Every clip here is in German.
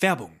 Werbung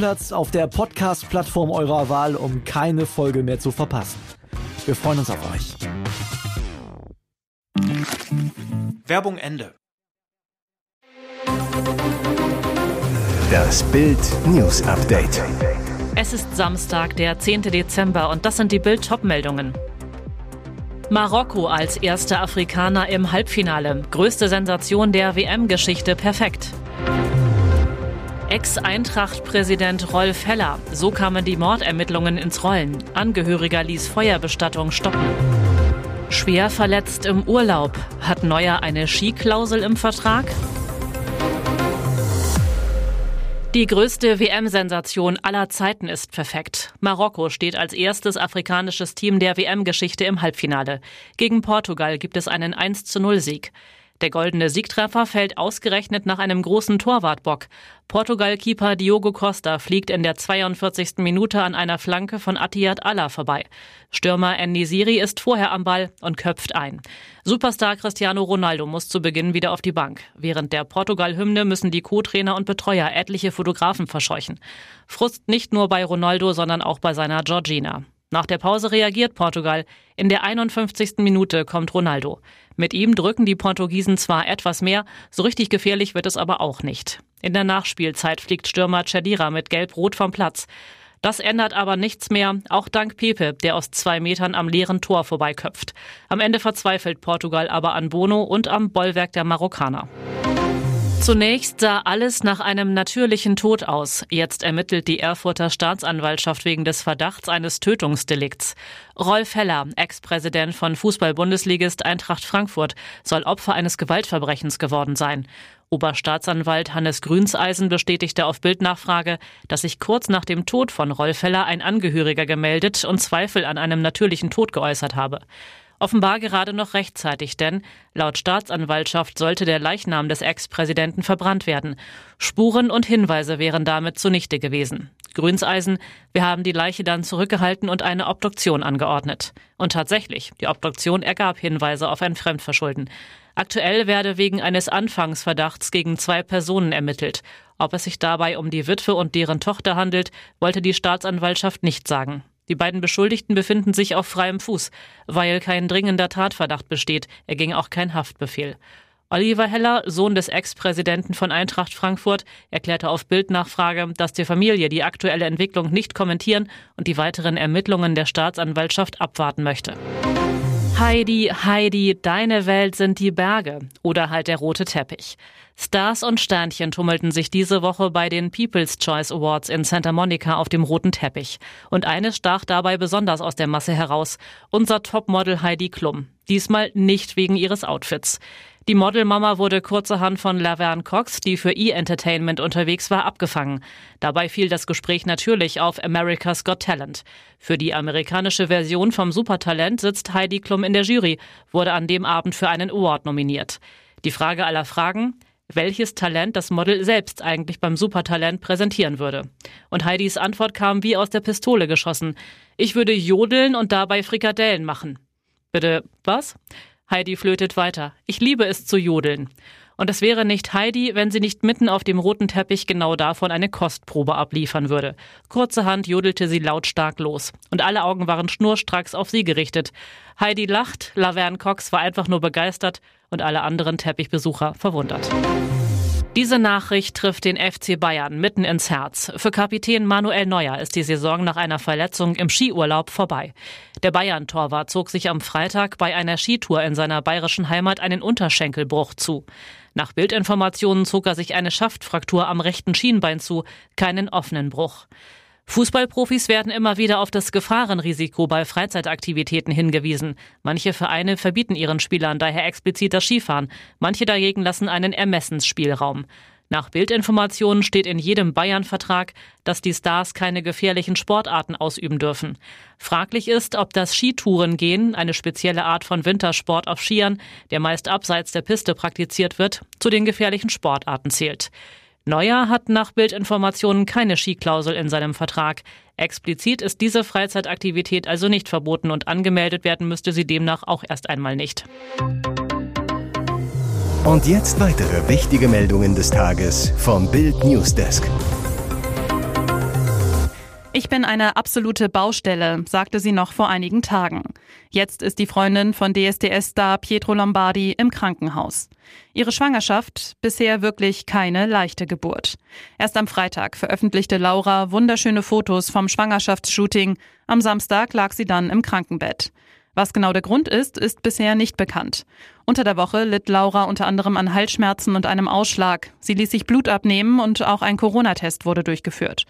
Stammplatz auf der Podcast-Plattform eurer Wahl, um keine Folge mehr zu verpassen. Wir freuen uns auf euch. Werbung Ende. Das Bild News Update. Es ist Samstag, der 10. Dezember und das sind die Bild meldungen Marokko als erster Afrikaner im Halbfinale. Größte Sensation der WM-Geschichte perfekt. Ex-Eintracht-Präsident Rolf Heller. So kamen die Mordermittlungen ins Rollen. Angehöriger ließ Feuerbestattung stoppen. Schwer verletzt im Urlaub. Hat Neuer eine Skiklausel im Vertrag? Die größte WM-Sensation aller Zeiten ist perfekt. Marokko steht als erstes afrikanisches Team der WM-Geschichte im Halbfinale. Gegen Portugal gibt es einen 1 zu 0 Sieg. Der goldene Siegtreffer fällt ausgerechnet nach einem großen Torwartbock. Portugal-Keeper Diogo Costa fliegt in der 42. Minute an einer Flanke von Atiyat Allah vorbei. Stürmer Siri ist vorher am Ball und köpft ein. Superstar Cristiano Ronaldo muss zu Beginn wieder auf die Bank. Während der Portugal-Hymne müssen die Co-Trainer und Betreuer etliche Fotografen verscheuchen. Frust nicht nur bei Ronaldo, sondern auch bei seiner Georgina. Nach der Pause reagiert Portugal. In der 51. Minute kommt Ronaldo. Mit ihm drücken die Portugiesen zwar etwas mehr, so richtig gefährlich wird es aber auch nicht. In der Nachspielzeit fliegt Stürmer Chadira mit Gelb-Rot vom Platz. Das ändert aber nichts mehr, auch dank Pepe, der aus zwei Metern am leeren Tor vorbeiköpft. Am Ende verzweifelt Portugal aber an Bono und am Bollwerk der Marokkaner. Zunächst sah alles nach einem natürlichen Tod aus. Jetzt ermittelt die Erfurter Staatsanwaltschaft wegen des Verdachts eines Tötungsdelikts. Rolf Heller, Ex-Präsident von Fußball-Bundesligist Eintracht Frankfurt, soll Opfer eines Gewaltverbrechens geworden sein. Oberstaatsanwalt Hannes Grünseisen bestätigte auf Bildnachfrage, dass sich kurz nach dem Tod von Rolf Heller ein Angehöriger gemeldet und Zweifel an einem natürlichen Tod geäußert habe. Offenbar gerade noch rechtzeitig, denn laut Staatsanwaltschaft sollte der Leichnam des Ex-Präsidenten verbrannt werden. Spuren und Hinweise wären damit zunichte gewesen. Grünseisen, wir haben die Leiche dann zurückgehalten und eine Obduktion angeordnet. Und tatsächlich, die Obduktion ergab Hinweise auf ein Fremdverschulden. Aktuell werde wegen eines Anfangsverdachts gegen zwei Personen ermittelt. Ob es sich dabei um die Witwe und deren Tochter handelt, wollte die Staatsanwaltschaft nicht sagen. Die beiden Beschuldigten befinden sich auf freiem Fuß, weil kein dringender Tatverdacht besteht, erging auch kein Haftbefehl. Oliver Heller, Sohn des Ex-Präsidenten von Eintracht Frankfurt, erklärte auf Bildnachfrage, dass die Familie die aktuelle Entwicklung nicht kommentieren und die weiteren Ermittlungen der Staatsanwaltschaft abwarten möchte. Heidi, Heidi, deine Welt sind die Berge oder halt der rote Teppich. Stars und Sternchen tummelten sich diese Woche bei den People's Choice Awards in Santa Monica auf dem roten Teppich. Und eines stach dabei besonders aus der Masse heraus. Unser Topmodel Heidi Klum. Diesmal nicht wegen ihres Outfits. Die Modelmama wurde kurzerhand von Laverne Cox, die für E-Entertainment unterwegs war, abgefangen. Dabei fiel das Gespräch natürlich auf America's Got Talent. Für die amerikanische Version vom Supertalent sitzt Heidi Klum in der Jury, wurde an dem Abend für einen Award nominiert. Die Frage aller Fragen, welches Talent das Model selbst eigentlich beim Supertalent präsentieren würde. Und Heidis Antwort kam wie aus der Pistole geschossen. Ich würde jodeln und dabei Frikadellen machen. Bitte, was? Heidi flötet weiter. Ich liebe es zu jodeln. Und es wäre nicht Heidi, wenn sie nicht mitten auf dem roten Teppich genau davon eine Kostprobe abliefern würde. Kurzerhand jodelte sie lautstark los. Und alle Augen waren schnurstracks auf sie gerichtet. Heidi lacht, Laverne Cox war einfach nur begeistert und alle anderen Teppichbesucher verwundert. Diese Nachricht trifft den FC Bayern mitten ins Herz. Für Kapitän Manuel Neuer ist die Saison nach einer Verletzung im Skiurlaub vorbei. Der Bayern-Torwart zog sich am Freitag bei einer Skitour in seiner bayerischen Heimat einen Unterschenkelbruch zu. Nach Bildinformationen zog er sich eine Schaftfraktur am rechten Schienbein zu, keinen offenen Bruch. Fußballprofis werden immer wieder auf das Gefahrenrisiko bei Freizeitaktivitäten hingewiesen. Manche Vereine verbieten ihren Spielern daher explizit das Skifahren, manche dagegen lassen einen Ermessensspielraum. Nach Bildinformationen steht in jedem Bayern-Vertrag, dass die Stars keine gefährlichen Sportarten ausüben dürfen. Fraglich ist, ob das Skitourengehen, eine spezielle Art von Wintersport auf Skiern, der meist abseits der Piste praktiziert wird, zu den gefährlichen Sportarten zählt. Neuer hat nach Bildinformationen keine Skiklausel in seinem Vertrag. Explizit ist diese Freizeitaktivität also nicht verboten und angemeldet werden müsste sie demnach auch erst einmal nicht. Und jetzt weitere wichtige Meldungen des Tages vom Bild Newsdesk. Ich bin eine absolute Baustelle, sagte sie noch vor einigen Tagen. Jetzt ist die Freundin von DSDS-Star Pietro Lombardi im Krankenhaus. Ihre Schwangerschaft bisher wirklich keine leichte Geburt. Erst am Freitag veröffentlichte Laura wunderschöne Fotos vom Schwangerschaftsshooting. Am Samstag lag sie dann im Krankenbett. Was genau der Grund ist, ist bisher nicht bekannt. Unter der Woche litt Laura unter anderem an Halsschmerzen und einem Ausschlag. Sie ließ sich Blut abnehmen und auch ein Corona-Test wurde durchgeführt.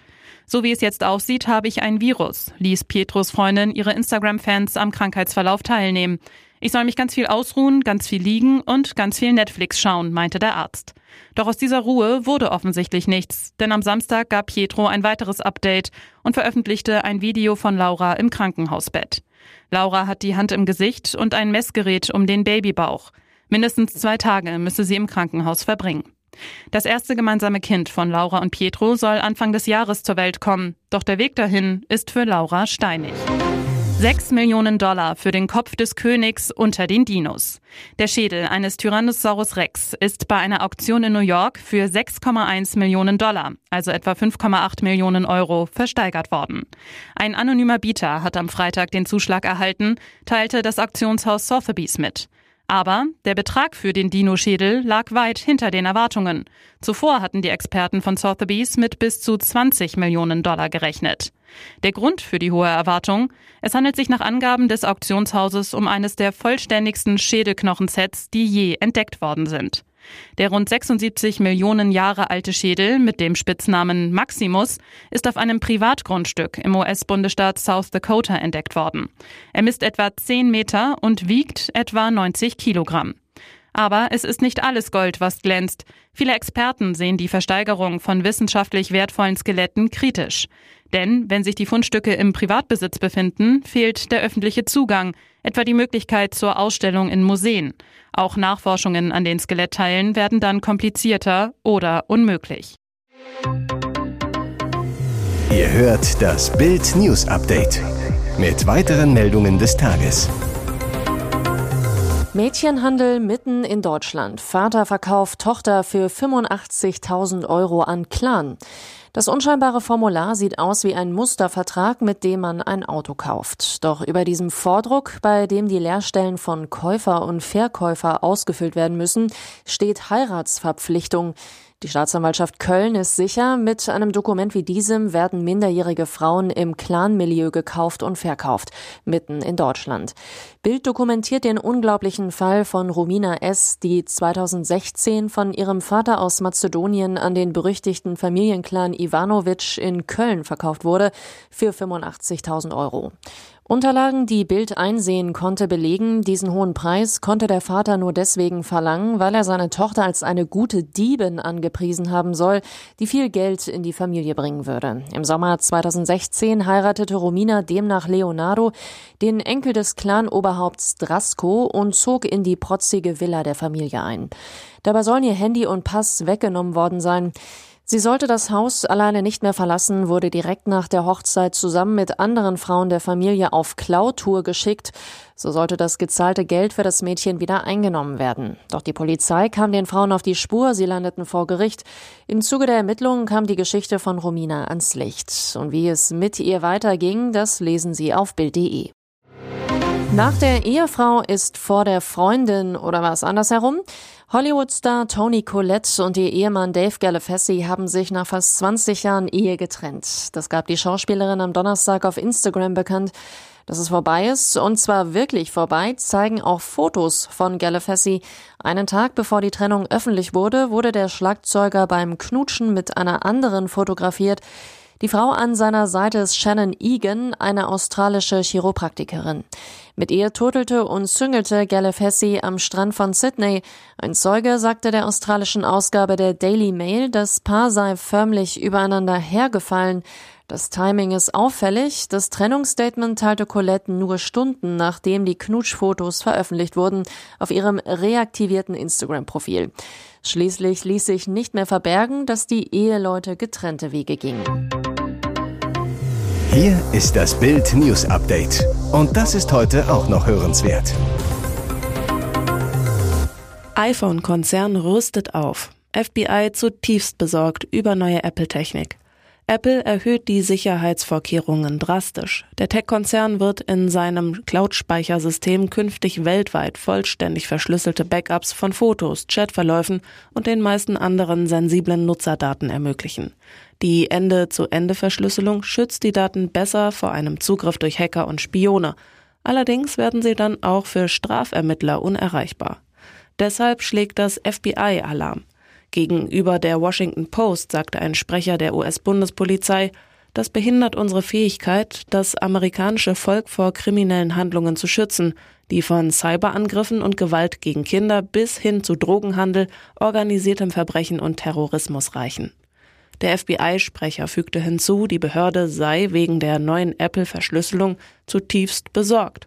So wie es jetzt aussieht, habe ich ein Virus, ließ Pietros Freundin ihre Instagram-Fans am Krankheitsverlauf teilnehmen. Ich soll mich ganz viel ausruhen, ganz viel liegen und ganz viel Netflix schauen, meinte der Arzt. Doch aus dieser Ruhe wurde offensichtlich nichts, denn am Samstag gab Pietro ein weiteres Update und veröffentlichte ein Video von Laura im Krankenhausbett. Laura hat die Hand im Gesicht und ein Messgerät um den Babybauch. Mindestens zwei Tage müsse sie im Krankenhaus verbringen. Das erste gemeinsame Kind von Laura und Pietro soll Anfang des Jahres zur Welt kommen. Doch der Weg dahin ist für Laura steinig. Sechs Millionen Dollar für den Kopf des Königs unter den Dinos. Der Schädel eines Tyrannosaurus Rex ist bei einer Auktion in New York für 6,1 Millionen Dollar, also etwa 5,8 Millionen Euro, versteigert worden. Ein anonymer Bieter hat am Freitag den Zuschlag erhalten, teilte das Auktionshaus Sotheby's mit. Aber der Betrag für den Dino-Schädel lag weit hinter den Erwartungen. Zuvor hatten die Experten von Sotheby's mit bis zu 20 Millionen Dollar gerechnet. Der Grund für die hohe Erwartung? Es handelt sich nach Angaben des Auktionshauses um eines der vollständigsten Schädelknochensets, die je entdeckt worden sind. Der rund 76 Millionen Jahre alte Schädel mit dem Spitznamen Maximus ist auf einem Privatgrundstück im US-Bundesstaat South Dakota entdeckt worden. Er misst etwa 10 Meter und wiegt etwa 90 Kilogramm. Aber es ist nicht alles Gold, was glänzt. Viele Experten sehen die Versteigerung von wissenschaftlich wertvollen Skeletten kritisch. Denn wenn sich die Fundstücke im Privatbesitz befinden, fehlt der öffentliche Zugang, etwa die Möglichkeit zur Ausstellung in Museen. Auch Nachforschungen an den Skelettteilen werden dann komplizierter oder unmöglich. Ihr hört das Bild News Update mit weiteren Meldungen des Tages. Mädchenhandel mitten in Deutschland. Vater verkauft Tochter für 85.000 Euro an Clan. Das unscheinbare Formular sieht aus wie ein Mustervertrag, mit dem man ein Auto kauft. Doch über diesem Vordruck, bei dem die Leerstellen von Käufer und Verkäufer ausgefüllt werden müssen, steht Heiratsverpflichtung. Die Staatsanwaltschaft Köln ist sicher, mit einem Dokument wie diesem werden minderjährige Frauen im Clanmilieu gekauft und verkauft, mitten in Deutschland. Bild dokumentiert den unglaublichen Fall von Romina S., die 2016 von ihrem Vater aus Mazedonien an den berüchtigten Familienclan Ivanovic in Köln verkauft wurde für 85.000 Euro. Unterlagen, die Bild einsehen konnte, belegen, diesen hohen Preis konnte der Vater nur deswegen verlangen, weil er seine Tochter als eine gute Diebin angepriesen haben soll, die viel Geld in die Familie bringen würde. Im Sommer 2016 heiratete Romina demnach Leonardo, den Enkel des Clan-Oberhaupts Drasko, und zog in die protzige Villa der Familie ein. Dabei sollen ihr Handy und Pass weggenommen worden sein. Sie sollte das Haus alleine nicht mehr verlassen, wurde direkt nach der Hochzeit zusammen mit anderen Frauen der Familie auf Klautour geschickt. So sollte das gezahlte Geld für das Mädchen wieder eingenommen werden. Doch die Polizei kam den Frauen auf die Spur, sie landeten vor Gericht. Im Zuge der Ermittlungen kam die Geschichte von Romina ans Licht. Und wie es mit ihr weiterging, das lesen Sie auf Bild.de. Nach der Ehefrau ist vor der Freundin oder was andersherum? Hollywood-Star Tony Collette und ihr Ehemann Dave Galefessi haben sich nach fast 20 Jahren Ehe getrennt. Das gab die Schauspielerin am Donnerstag auf Instagram bekannt. Dass es vorbei ist, und zwar wirklich vorbei, zeigen auch Fotos von Galefessi. Einen Tag bevor die Trennung öffentlich wurde, wurde der Schlagzeuger beim Knutschen mit einer anderen fotografiert. Die Frau an seiner Seite ist Shannon Egan, eine australische Chiropraktikerin. Mit ihr turtelte und züngelte Galefessi am Strand von Sydney. Ein Zeuge sagte der australischen Ausgabe der Daily Mail, das Paar sei förmlich übereinander hergefallen. Das Timing ist auffällig. Das Trennungsstatement teilte Colette nur Stunden nachdem die Knutschfotos veröffentlicht wurden auf ihrem reaktivierten Instagram-Profil. Schließlich ließ sich nicht mehr verbergen, dass die Eheleute getrennte Wege gingen. Hier ist das Bild News Update. Und das ist heute auch noch hörenswert. iPhone-Konzern rüstet auf. FBI zutiefst besorgt über neue Apple-Technik. Apple erhöht die Sicherheitsvorkehrungen drastisch. Der Tech-Konzern wird in seinem Cloud-Speichersystem künftig weltweit vollständig verschlüsselte Backups von Fotos, Chatverläufen und den meisten anderen sensiblen Nutzerdaten ermöglichen. Die Ende-zu-Ende-Verschlüsselung schützt die Daten besser vor einem Zugriff durch Hacker und Spione. Allerdings werden sie dann auch für Strafermittler unerreichbar. Deshalb schlägt das FBI Alarm. Gegenüber der Washington Post sagte ein Sprecher der US-Bundespolizei, das behindert unsere Fähigkeit, das amerikanische Volk vor kriminellen Handlungen zu schützen, die von Cyberangriffen und Gewalt gegen Kinder bis hin zu Drogenhandel, organisiertem Verbrechen und Terrorismus reichen. Der FBI-Sprecher fügte hinzu, die Behörde sei wegen der neuen Apple-Verschlüsselung zutiefst besorgt.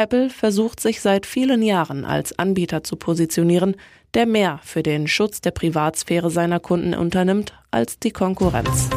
Apple versucht sich seit vielen Jahren als Anbieter zu positionieren, der mehr für den Schutz der Privatsphäre seiner Kunden unternimmt als die Konkurrenz.